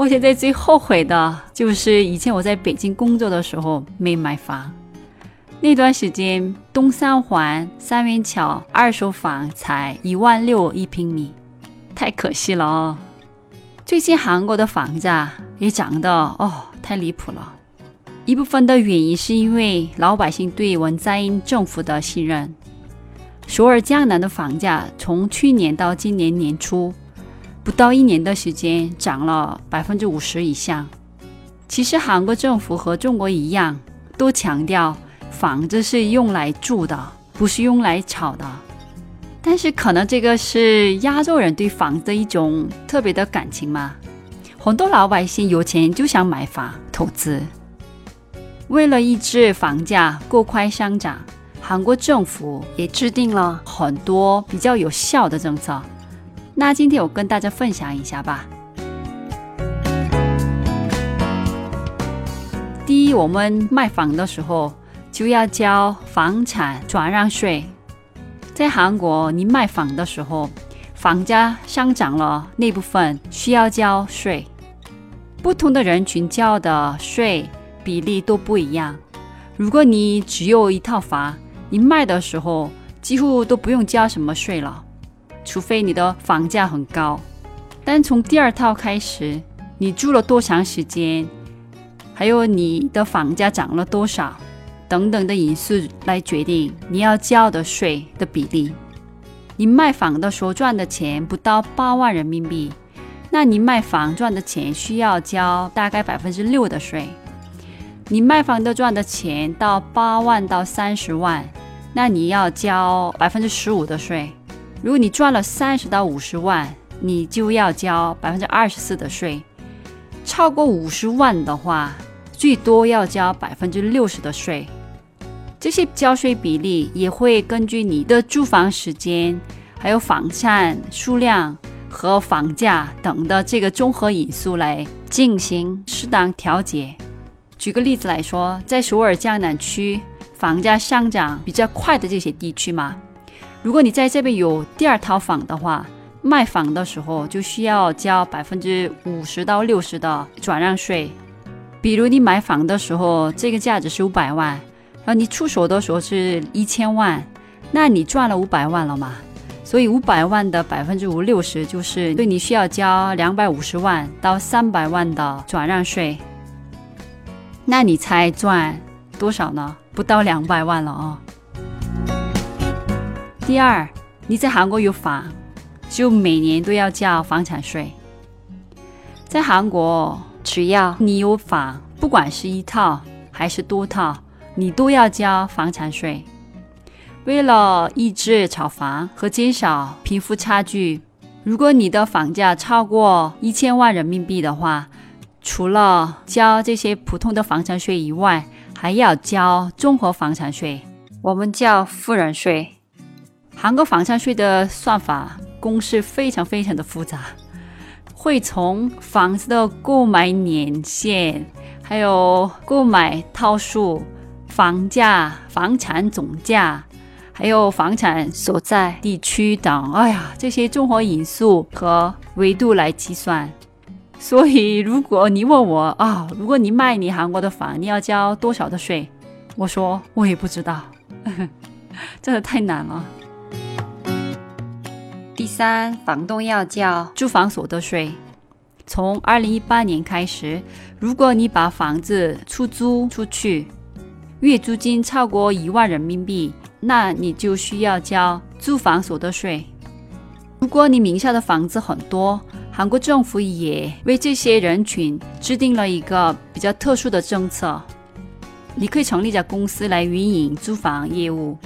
我现在最后悔的就是以前我在北京工作的时候没买房。那段时间，东三环三元桥二手房才一万六一平米，太可惜了哦。最近韩国的房价也涨得哦太离谱了。一部分的原因是因为老百姓对文在寅政府的信任。首尔江南的房价从去年到今年年初。不到一年的时间，涨了百分之五十以上。其实韩国政府和中国一样，都强调房子是用来住的，不是用来炒的。但是可能这个是亚洲人对房子的一种特别的感情嘛。很多老百姓有钱就想买房投资。为了抑制房价过快上涨，韩国政府也制定了很多比较有效的政策。那今天我跟大家分享一下吧。第一，我们卖房的时候就要交房产转让税。在韩国，你卖房的时候，房价上涨了，那部分需要交税。不同的人群交的税比例都不一样。如果你只有一套房，你卖的时候几乎都不用交什么税了。除非你的房价很高，但从第二套开始，你住了多长时间，还有你的房价涨了多少，等等的因素来决定你要交的税的比例。你卖房的时候赚的钱不到八万人民币，那你卖房赚的钱需要交大概百分之六的税。你卖房的赚的钱到八万到三十万，那你要交百分之十五的税。如果你赚了三十到五十万，你就要交百分之二十四的税；超过五十万的话，最多要交百分之六十的税。这些交税比例也会根据你的住房时间、还有房产数量和房价等的这个综合因素来进行适当调节。举个例子来说，在首尔江南区房价上涨比较快的这些地区嘛。如果你在这边有第二套房的话，卖房的时候就需要交百分之五十到六十的转让税。比如你买房的时候，这个价值是五百万，然后你出手的时候是一千万，那你赚了五百万了嘛？所以五百万的百分之五六十就是对你需要交两百五十万到三百万的转让税。那你猜赚多少呢？不到两百万了啊！第二，你在韩国有房，就每年都要交房产税。在韩国，只要你有房，不管是一套还是多套，你都要交房产税。为了抑制炒房和减少贫富差距，如果你的房价超过一千万人民币的话，除了交这些普通的房产税以外，还要交综合房产税，我们叫富人税。韩国房产税的算法公式非常非常的复杂，会从房子的购买年限，还有购买套数、房价、房产总价，还有房产所在地区等，哎呀，这些综合因素和维度来计算。所以，如果你问我啊，如果你卖你韩国的房，你要交多少的税？我说我也不知道，真的太难了。第三，房东要交住房所得税。从二零一八年开始，如果你把房子出租出去，月租金超过一万人民币，那你就需要交住房所得税。如果你名下的房子很多，韩国政府也为这些人群制定了一个比较特殊的政策，你可以成立一家公司来运营租房业务。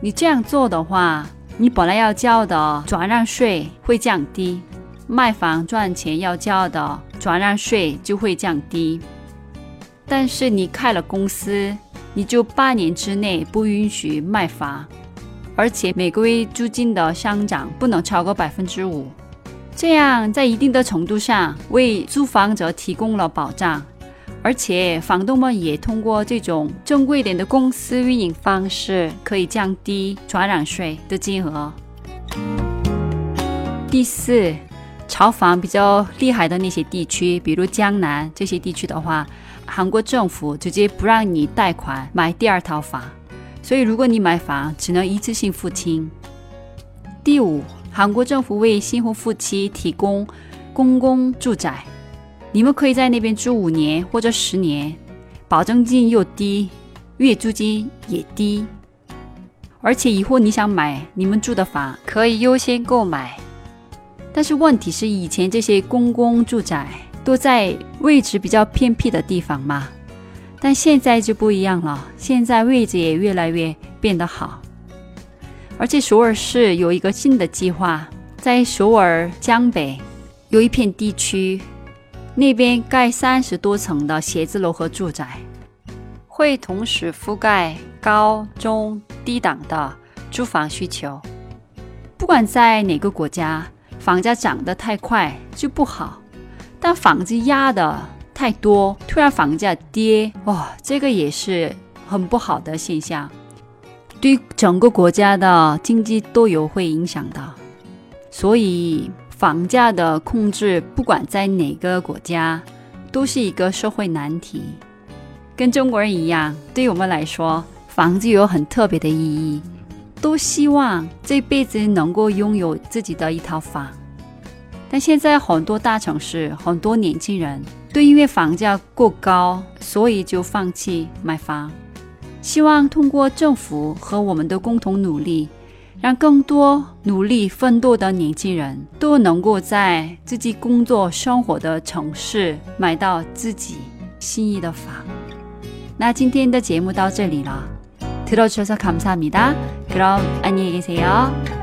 你这样做的话，你本来要交的转让税会降低，卖房赚钱要交的转让税就会降低。但是你开了公司，你就八年之内不允许卖房，而且每个月租金的上涨不能超过百分之五。这样在一定的程度上为租房者提供了保障。而且房东们也通过这种正规点的公司运营方式，可以降低转让税的金额。第四，炒房比较厉害的那些地区，比如江南这些地区的话，韩国政府直接不让你贷款买第二套房，所以如果你买房，只能一次性付清。第五，韩国政府为新婚夫妻提供公共住宅。你们可以在那边住五年或者十年，保证金又低，月租金也低，而且以后你想买你们住的房，可以优先购买。但是问题是，以前这些公共住宅都在位置比较偏僻的地方嘛，但现在就不一样了，现在位置也越来越变得好，而且首尔市有一个新的计划，在首尔江北有一片地区。那边盖三十多层的写字楼和住宅，会同时覆盖高中低档的住房需求。不管在哪个国家，房价涨得太快就不好，但房子压的太多，突然房价跌，哇，这个也是很不好的现象，对整个国家的经济都有会影响的。所以。房价的控制，不管在哪个国家，都是一个社会难题。跟中国人一样，对我们来说，房子有很特别的意义，都希望这辈子能够拥有自己的一套房。但现在很多大城市，很多年轻人都因为房价过高，所以就放弃买房。希望通过政府和我们的共同努力。让更多努力奋斗的年轻人都能够在自己工作生活的城市买到自己心仪的房。那今天的节目到这里了，들어주셔서감사합니다그럼안녕히계세요